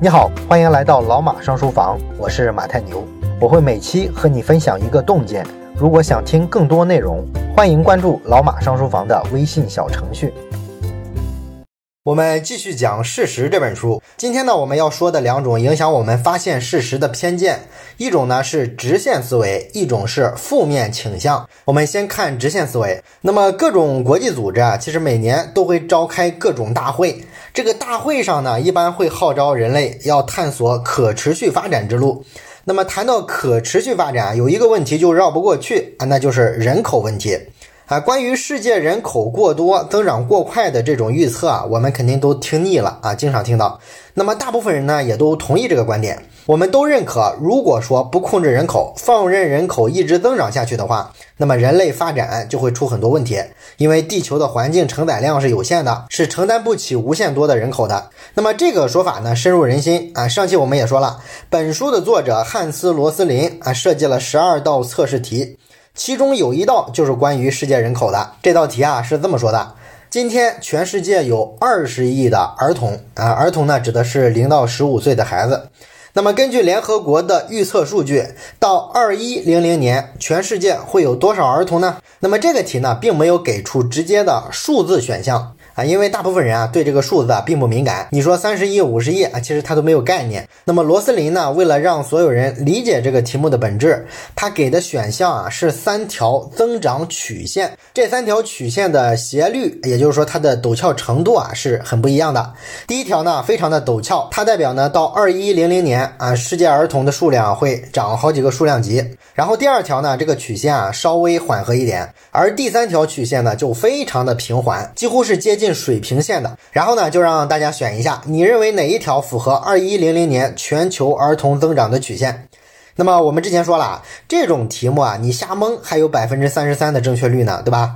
你好，欢迎来到老马上书房，我是马太牛，我会每期和你分享一个洞见。如果想听更多内容，欢迎关注老马上书房的微信小程序。我们继续讲《事实》这本书。今天呢，我们要说的两种影响我们发现事实的偏见，一种呢是直线思维，一种是负面倾向。我们先看直线思维。那么各种国际组织啊，其实每年都会召开各种大会。这个大会上呢，一般会号召人类要探索可持续发展之路。那么谈到可持续发展，有一个问题就绕不过去啊，那就是人口问题。啊，关于世界人口过多、增长过快的这种预测啊，我们肯定都听腻了啊，经常听到。那么大部分人呢，也都同意这个观点。我们都认可，如果说不控制人口，放任人口一直增长下去的话，那么人类发展就会出很多问题。因为地球的环境承载量是有限的，是承担不起无限多的人口的。那么这个说法呢，深入人心啊。上期我们也说了，本书的作者汉斯·罗斯林啊，设计了十二道测试题。其中有一道就是关于世界人口的。这道题啊是这么说的：今天全世界有二十亿的儿童啊，儿童呢指的是零到十五岁的孩子。那么根据联合国的预测数据，到二一零零年，全世界会有多少儿童呢？那么这个题呢，并没有给出直接的数字选项。啊，因为大部分人啊对这个数字啊并不敏感。你说三十亿、五十亿啊，其实他都没有概念。那么罗斯林呢，为了让所有人理解这个题目的本质，他给的选项啊是三条增长曲线。这三条曲线的斜率，也就是说它的陡峭程度啊是很不一样的。第一条呢非常的陡峭，它代表呢到二一零零年啊，世界儿童的数量会涨好几个数量级。然后第二条呢，这个曲线啊稍微缓和一点，而第三条曲线呢就非常的平缓，几乎是接近。水平线的，然后呢，就让大家选一下，你认为哪一条符合二一零零年全球儿童增长的曲线？那么我们之前说了，这种题目啊，你瞎蒙还有百分之三十三的正确率呢，对吧？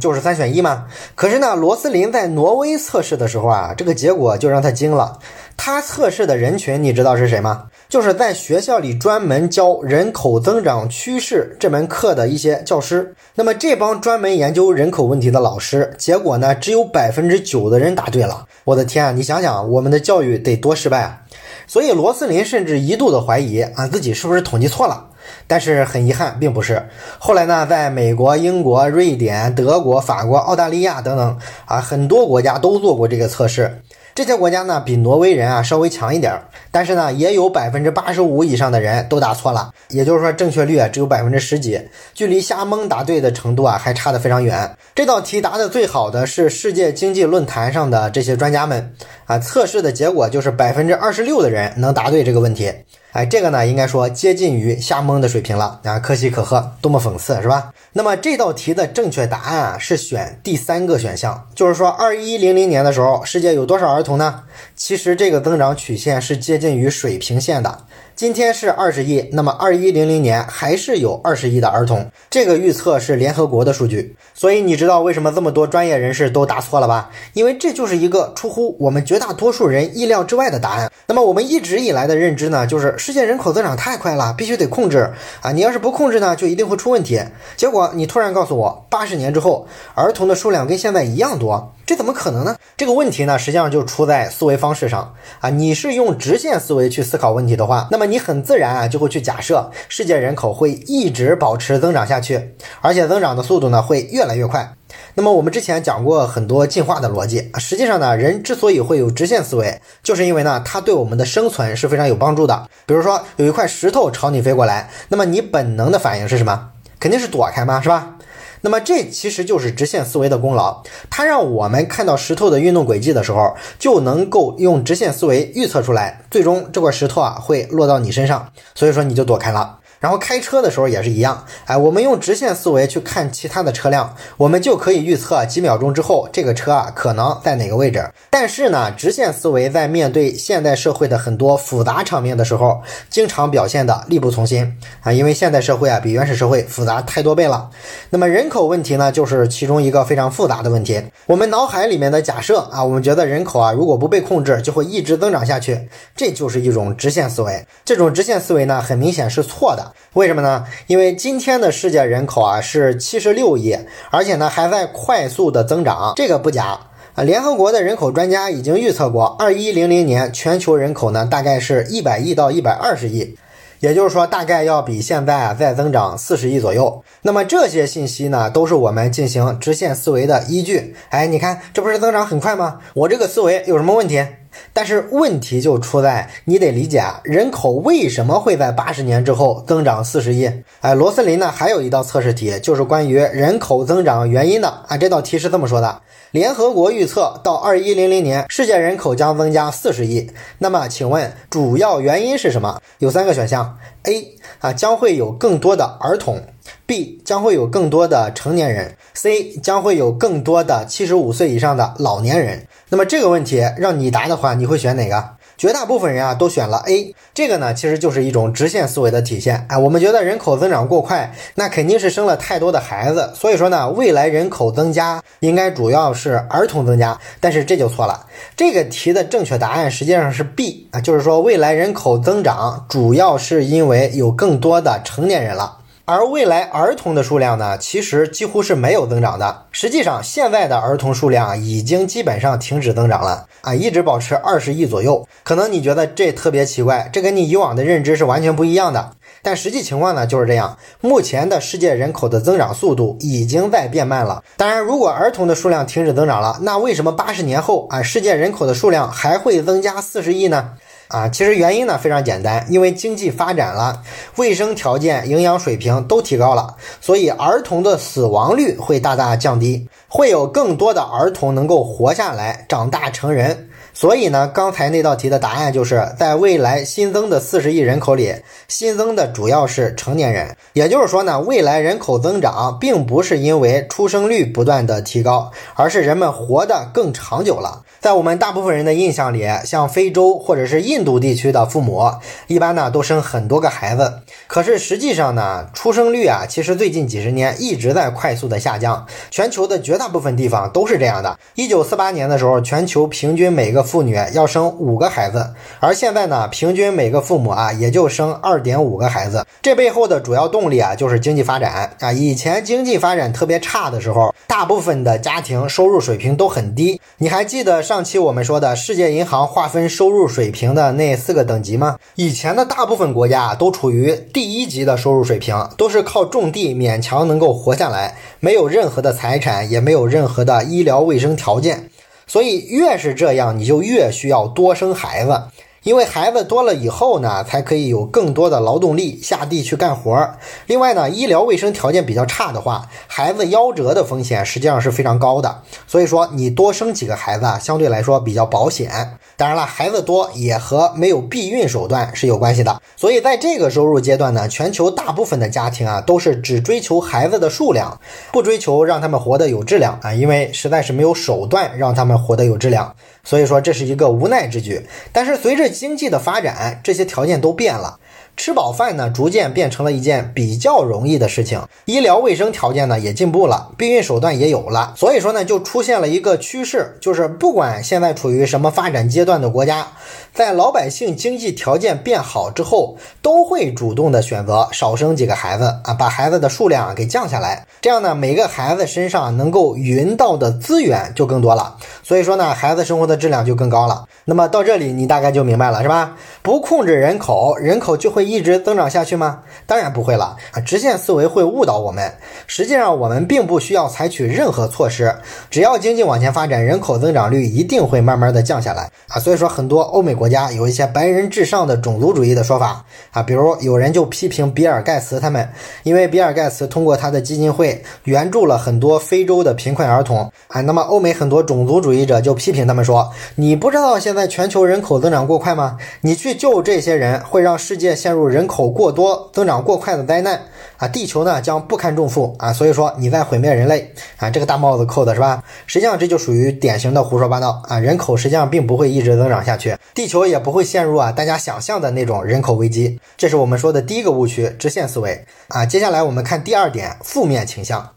就是三选一嘛。可是呢，罗斯林在挪威测试的时候啊，这个结果就让他惊了。他测试的人群，你知道是谁吗？就是在学校里专门教人口增长趋势这门课的一些教师。那么这帮专门研究人口问题的老师，结果呢，只有百分之九的人答对了。我的天啊，你想想，我们的教育得多失败啊！所以罗斯林甚至一度的怀疑啊，自己是不是统计错了。但是很遗憾，并不是。后来呢，在美国、英国、瑞典、德国、法国、澳大利亚等等啊，很多国家都做过这个测试。这些国家呢，比挪威人啊稍微强一点儿，但是呢，也有百分之八十五以上的人都答错了，也就是说正确率啊只有百分之十几，距离瞎蒙答对的程度啊还差得非常远。这道题答得最好的是世界经济论坛上的这些专家们啊，测试的结果就是百分之二十六的人能答对这个问题。哎，这个呢，应该说接近于瞎蒙的水平了啊，可喜可贺，多么讽刺，是吧？那么这道题的正确答案啊，是选第三个选项，就是说二一零零年的时候，世界有多少儿童呢？其实这个增长曲线是接近于水平线的。今天是二十亿，那么二一零零年还是有二十亿的儿童。这个预测是联合国的数据，所以你知道为什么这么多专业人士都答错了吧？因为这就是一个出乎我们绝大多数人意料之外的答案。那么我们一直以来的认知呢，就是世界人口增长太快了，必须得控制啊！你要是不控制呢，就一定会出问题。结果你突然告诉我，八十年之后，儿童的数量跟现在一样多。这怎么可能呢？这个问题呢，实际上就出在思维方式上啊。你是用直线思维去思考问题的话，那么你很自然啊就会去假设世界人口会一直保持增长下去，而且增长的速度呢会越来越快。那么我们之前讲过很多进化的逻辑，实际上呢，人之所以会有直线思维，就是因为呢，它对我们的生存是非常有帮助的。比如说有一块石头朝你飞过来，那么你本能的反应是什么？肯定是躲开嘛，是吧？那么这其实就是直线思维的功劳，它让我们看到石头的运动轨迹的时候，就能够用直线思维预测出来，最终这块石头啊会落到你身上，所以说你就躲开了。然后开车的时候也是一样，哎，我们用直线思维去看其他的车辆，我们就可以预测几秒钟之后这个车啊可能在哪个位置。但是呢，直线思维在面对现代社会的很多复杂场面的时候，经常表现的力不从心啊，因为现代社会啊比原始社会复杂太多倍了。那么人口问题呢，就是其中一个非常复杂的问题。我们脑海里面的假设啊，我们觉得人口啊如果不被控制，就会一直增长下去，这就是一种直线思维。这种直线思维呢，很明显是错的。为什么呢？因为今天的世界人口啊是七十六亿，而且呢还在快速的增长，这个不假。啊，联合国的人口专家已经预测过，二一零零年全球人口呢大概是一百亿到一百二十亿，也就是说大概要比现在啊再增长四十亿左右。那么这些信息呢都是我们进行直线思维的依据。哎，你看这不是增长很快吗？我这个思维有什么问题？但是问题就出在你得理解啊，人口为什么会在八十年之后增长四十亿？哎，罗斯林呢还有一道测试题，就是关于人口增长原因的啊。这道题是这么说的：联合国预测到二一零零年世界人口将增加四十亿。那么请问主要原因是什么？有三个选项：A 啊将会有更多的儿童；B 将会有更多的成年人；C 将会有更多的七十五岁以上的老年人。那么这个问题让你答的话，你会选哪个？绝大部分人啊都选了 A，这个呢其实就是一种直线思维的体现。哎，我们觉得人口增长过快，那肯定是生了太多的孩子，所以说呢，未来人口增加应该主要是儿童增加。但是这就错了，这个题的正确答案实际上是 B 啊，就是说未来人口增长主要是因为有更多的成年人了。而未来儿童的数量呢，其实几乎是没有增长的。实际上，现在的儿童数量已经基本上停止增长了啊，一直保持二十亿左右。可能你觉得这特别奇怪，这跟你以往的认知是完全不一样的。但实际情况呢就是这样，目前的世界人口的增长速度已经在变慢了。当然，如果儿童的数量停止增长了，那为什么八十年后啊，世界人口的数量还会增加四十亿呢？啊，其实原因呢非常简单，因为经济发展了，卫生条件、营养水平都提高了，所以儿童的死亡率会大大降低，会有更多的儿童能够活下来，长大成人。所以呢，刚才那道题的答案就是在未来新增的四十亿人口里，新增的主要是成年人。也就是说呢，未来人口增长并不是因为出生率不断的提高，而是人们活得更长久了。在我们大部分人的印象里，像非洲或者是印度地区的父母，一般呢都生很多个孩子。可是实际上呢，出生率啊，其实最近几十年一直在快速的下降。全球的绝大部分地方都是这样的。一九四八年的时候，全球平均每个妇女要生五个孩子，而现在呢，平均每个父母啊也就生二点五个孩子。这背后的主要动力啊，就是经济发展啊。以前经济发展特别差的时候，大部分的家庭收入水平都很低。你还记得？上期我们说的世界银行划分收入水平的那四个等级吗？以前的大部分国家都处于第一级的收入水平，都是靠种地勉强能够活下来，没有任何的财产，也没有任何的医疗卫生条件。所以越是这样，你就越需要多生孩子。因为孩子多了以后呢，才可以有更多的劳动力下地去干活儿。另外呢，医疗卫生条件比较差的话，孩子夭折的风险实际上是非常高的。所以说，你多生几个孩子啊，相对来说比较保险。当然了，孩子多也和没有避孕手段是有关系的。所以在这个收入阶段呢，全球大部分的家庭啊，都是只追求孩子的数量，不追求让他们活得有质量啊，因为实在是没有手段让他们活得有质量。所以说这是一个无奈之举，但是随着经济的发展，这些条件都变了。吃饱饭呢，逐渐变成了一件比较容易的事情。医疗卫生条件呢也进步了，避孕手段也有了。所以说呢，就出现了一个趋势，就是不管现在处于什么发展阶段的国家，在老百姓经济条件变好之后，都会主动的选择少生几个孩子啊，把孩子的数量给降下来。这样呢，每个孩子身上能够匀到的资源就更多了。所以说呢，孩子生活的质量就更高了。那么到这里你大概就明白了是吧？不控制人口，人口就会。一直增长下去吗？当然不会了啊！直线思维会误导我们。实际上，我们并不需要采取任何措施，只要经济往前发展，人口增长率一定会慢慢的降下来啊！所以说，很多欧美国家有一些白人至上的种族主义的说法啊，比如有人就批评比尔盖茨他们，因为比尔盖茨通过他的基金会援助了很多非洲的贫困儿童啊。那么，欧美很多种族主义者就批评他们说：“你不知道现在全球人口增长过快吗？你去救这些人，会让世界陷入。”人口过多、增长过快的灾难啊，地球呢将不堪重负啊，所以说你在毁灭人类啊，这个大帽子扣的是吧？实际上这就属于典型的胡说八道啊，人口实际上并不会一直增长下去，地球也不会陷入啊大家想象的那种人口危机，这是我们说的第一个误区——直线思维啊。接下来我们看第二点，负面倾向。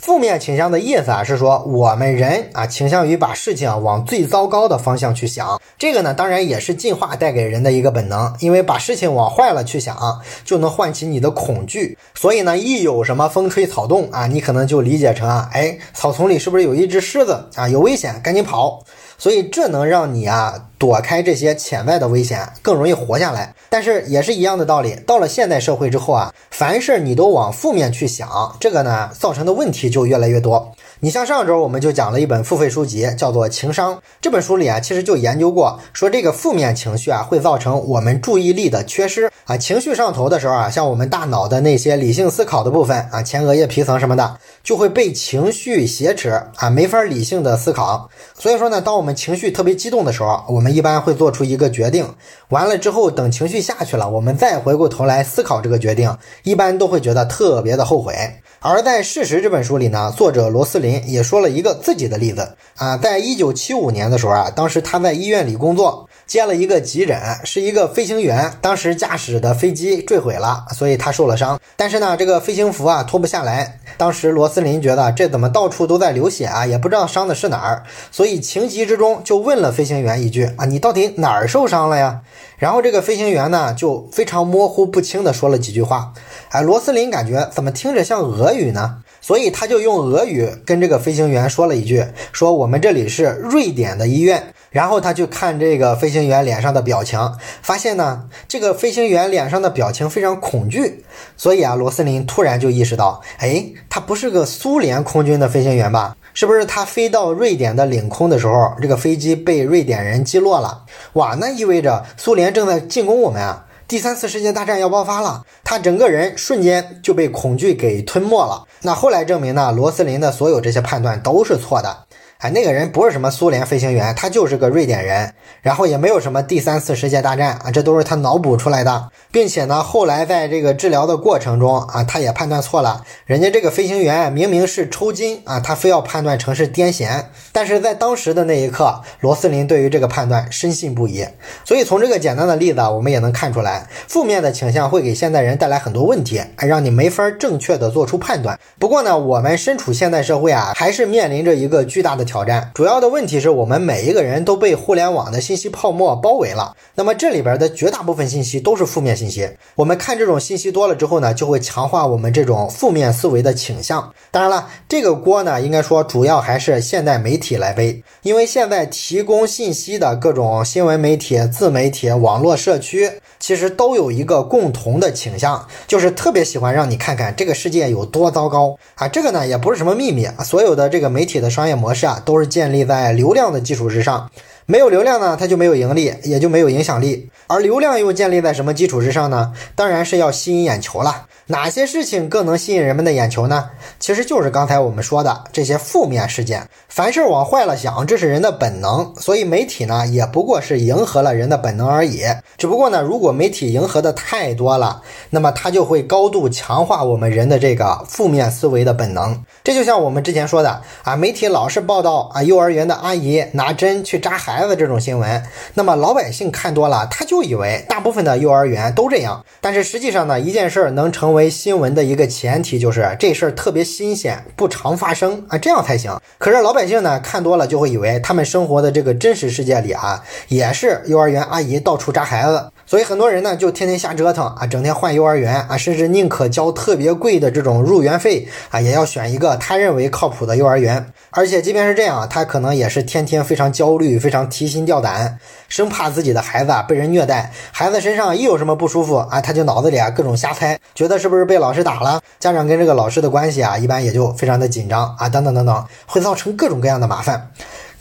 负面倾向的意思啊，是说我们人啊倾向于把事情往最糟糕的方向去想。这个呢，当然也是进化带给人的一个本能，因为把事情往坏了去想，就能唤起你的恐惧。所以呢，一有什么风吹草动啊，你可能就理解成啊，哎，草丛里是不是有一只狮子啊？有危险，赶紧跑。所以这能让你啊躲开这些潜在的危险，更容易活下来。但是也是一样的道理，到了现代社会之后啊，凡事你都往负面去想，这个呢造成的问题就越来越多。你像上周我们就讲了一本付费书籍，叫做《情商》。这本书里啊，其实就研究过，说这个负面情绪啊，会造成我们注意力的缺失啊。情绪上头的时候啊，像我们大脑的那些理性思考的部分啊，前额叶皮层什么的，就会被情绪挟持啊，没法理性的思考。所以说呢，当我们情绪特别激动的时候，我们一般会做出一个决定，完了之后等情绪下去了，我们再回过头来思考这个决定，一般都会觉得特别的后悔。而在《事实》这本书里呢，作者罗斯林也说了一个自己的例子。啊，在一九七五年的时候啊，当时他在医院里工作，接了一个急诊，是一个飞行员，当时驾驶的飞机坠毁了，所以他受了伤，但是呢，这个飞行服啊脱不下来。当时罗斯林觉得这怎么到处都在流血啊，也不知道伤的是哪儿，所以情急之中就问了飞行员一句啊，你到底哪儿受伤了呀？然后这个飞行员呢，就非常模糊不清的说了几句话。哎，罗斯林感觉怎么听着像俄语呢？所以他就用俄语跟这个飞行员说了一句：“说我们这里是瑞典的医院。”然后他就看这个飞行员脸上的表情，发现呢，这个飞行员脸上的表情非常恐惧。所以啊，罗斯林突然就意识到，哎，他不是个苏联空军的飞行员吧？是不是他飞到瑞典的领空的时候，这个飞机被瑞典人击落了？哇，那意味着苏联正在进攻我们啊！第三次世界大战要爆发了，他整个人瞬间就被恐惧给吞没了。那后来证明呢，罗斯林的所有这些判断都是错的。哎，那个人不是什么苏联飞行员，他就是个瑞典人，然后也没有什么第三次世界大战啊，这都是他脑补出来的，并且呢，后来在这个治疗的过程中啊，他也判断错了，人家这个飞行员明明是抽筋啊，他非要判断成是癫痫，但是在当时的那一刻，罗斯林对于这个判断深信不疑，所以从这个简单的例子啊，我们也能看出来，负面的倾向会给现代人带来很多问题，哎，让你没法正确的做出判断。不过呢，我们身处现代社会啊，还是面临着一个巨大的。挑战主要的问题是我们每一个人都被互联网的信息泡沫包围了。那么这里边的绝大部分信息都是负面信息。我们看这种信息多了之后呢，就会强化我们这种负面思维的倾向。当然了，这个锅呢，应该说主要还是现代媒体来背，因为现在提供信息的各种新闻媒体、自媒体、网络社区，其实都有一个共同的倾向，就是特别喜欢让你看看这个世界有多糟糕啊。这个呢，也不是什么秘密，所有的这个媒体的商业模式啊。都是建立在流量的基础之上，没有流量呢，它就没有盈利，也就没有影响力。而流量又建立在什么基础之上呢？当然是要吸引眼球了。哪些事情更能吸引人们的眼球呢？其实就是刚才我们说的这些负面事件。凡事往坏了想，这是人的本能。所以媒体呢，也不过是迎合了人的本能而已。只不过呢，如果媒体迎合的太多了，那么它就会高度强化我们人的这个负面思维的本能。这就像我们之前说的啊，媒体老是报道啊，幼儿园的阿姨拿针去扎孩孩子这种新闻，那么老百姓看多了，他就以为大部分的幼儿园都这样。但是实际上呢，一件事儿能成为新闻的一个前提就是这事儿特别新鲜，不常发生啊，这样才行。可是老百姓呢，看多了就会以为他们生活的这个真实世界里啊，也是幼儿园阿姨到处扎孩子，所以很多人呢就天天瞎折腾啊，整天换幼儿园啊，甚至宁可交特别贵的这种入园费啊，也要选一个他认为靠谱的幼儿园。而且即便是这样，他可能也是天天非常焦虑，非常提心吊胆。生怕自己的孩子啊被人虐待，孩子身上一有什么不舒服啊，他就脑子里啊各种瞎猜，觉得是不是被老师打了？家长跟这个老师的关系啊，一般也就非常的紧张啊，等等等等，会造成各种各样的麻烦。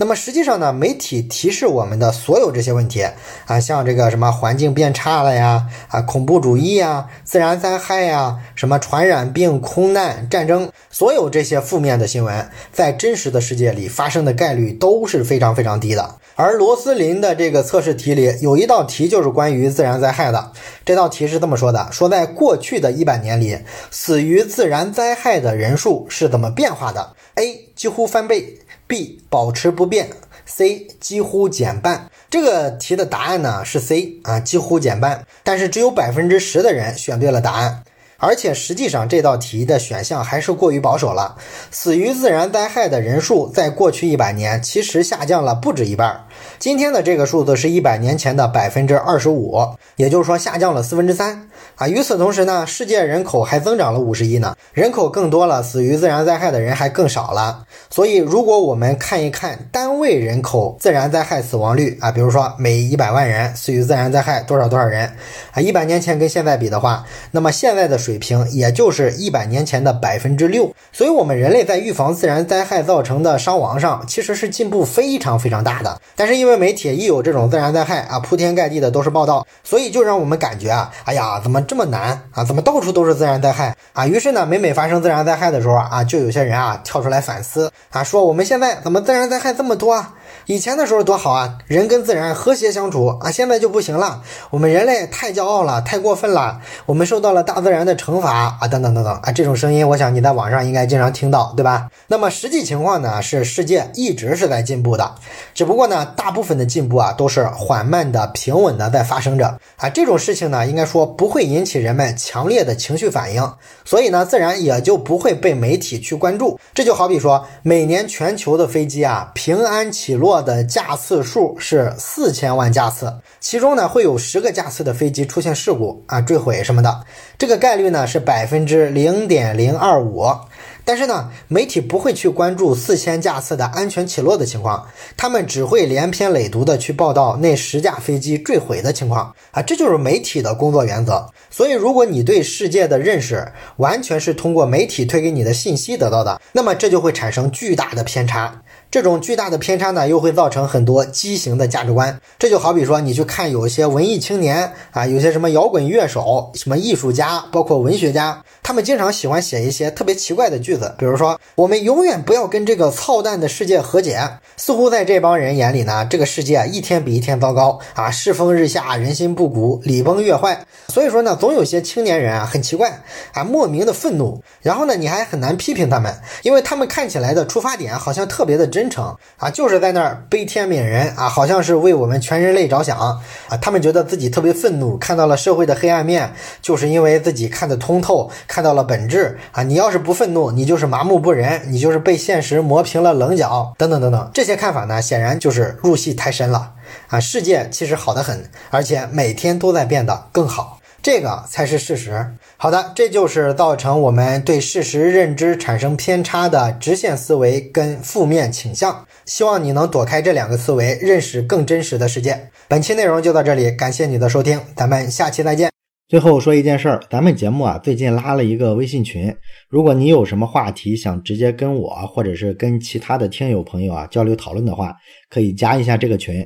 那么实际上呢，媒体提示我们的所有这些问题啊，像这个什么环境变差了呀，啊恐怖主义呀，自然灾害呀，什么传染病、空难、战争，所有这些负面的新闻，在真实的世界里发生的概率都是非常非常低的。而罗斯林的这个测试题里有一道题就是关于自然灾害的。这道题是这么说的：说在过去的一百年里，死于自然灾害的人数是怎么变化的？A. 几乎翻倍；B. 保持不变；C. 几乎减半。这个题的答案呢是 C 啊，几乎减半。但是只有百分之十的人选对了答案。而且实际上这道题的选项还是过于保守了，死于自然灾害的人数在过去一百年其实下降了不止一半。今天的这个数字是一百年前的百分之二十五，也就是说下降了四分之三啊。与此同时呢，世界人口还增长了五十亿呢，人口更多了，死于自然灾害的人还更少了。所以，如果我们看一看单位人口自然灾害死亡率啊，比如说每一百万人死于自然灾害多少多少人啊，一百年前跟现在比的话，那么现在的水平也就是一百年前的百分之六。所以，我们人类在预防自然灾害造成的伤亡上，其实是进步非常非常大的。但是因为媒体一有这种自然灾害啊，铺天盖地的都是报道，所以就让我们感觉啊，哎呀，怎么这么难啊？怎么到处都是自然灾害啊？于是呢，每每发生自然灾害的时候啊，就有些人啊跳出来反思啊，说我们现在怎么自然灾害这么多？啊？以前的时候多好啊，人跟自然和谐相处啊，现在就不行了。我们人类太骄傲了，太过分了，我们受到了大自然的惩罚啊，等等等等啊，这种声音，我想你在网上应该经常听到，对吧？那么实际情况呢，是世界一直是在进步的，只不过呢，大部分的进步啊，都是缓慢的、平稳的在发生着啊。这种事情呢，应该说不会引起人们强烈的情绪反应，所以呢，自然也就不会被媒体去关注。这就好比说，每年全球的飞机啊，平安起落。的架次数是四千万架次，其中呢会有十个架次的飞机出现事故啊坠毁什么的，这个概率呢是百分之零点零二五。但是呢，媒体不会去关注四千架次的安全起落的情况，他们只会连篇累牍的去报道那十架飞机坠毁的情况啊，这就是媒体的工作原则。所以，如果你对世界的认识完全是通过媒体推给你的信息得到的，那么这就会产生巨大的偏差。这种巨大的偏差呢，又会造成很多畸形的价值观。这就好比说，你去看有些文艺青年啊，有些什么摇滚乐手、什么艺术家，包括文学家，他们经常喜欢写一些特别奇怪的句子，比如说“我们永远不要跟这个操蛋的世界和解”。似乎在这帮人眼里呢，这个世界一天比一天糟糕啊，世风日下，人心不古，礼崩乐坏。所以说呢，总有些青年人啊，很奇怪啊，莫名的愤怒。然后呢，你还很难批评他们，因为他们看起来的出发点好像特别的真。真诚啊，就是在那儿悲天悯人啊，好像是为我们全人类着想啊。他们觉得自己特别愤怒，看到了社会的黑暗面，就是因为自己看得通透，看到了本质啊。你要是不愤怒，你就是麻木不仁，你就是被现实磨平了棱角，等等等等。这些看法呢，显然就是入戏太深了啊。世界其实好得很，而且每天都在变得更好。这个才是事实。好的，这就是造成我们对事实认知产生偏差的直线思维跟负面倾向。希望你能躲开这两个思维，认识更真实的世界。本期内容就到这里，感谢你的收听，咱们下期再见。最后说一件事儿，咱们节目啊最近拉了一个微信群，如果你有什么话题想直接跟我或者是跟其他的听友朋友啊交流讨论的话，可以加一下这个群。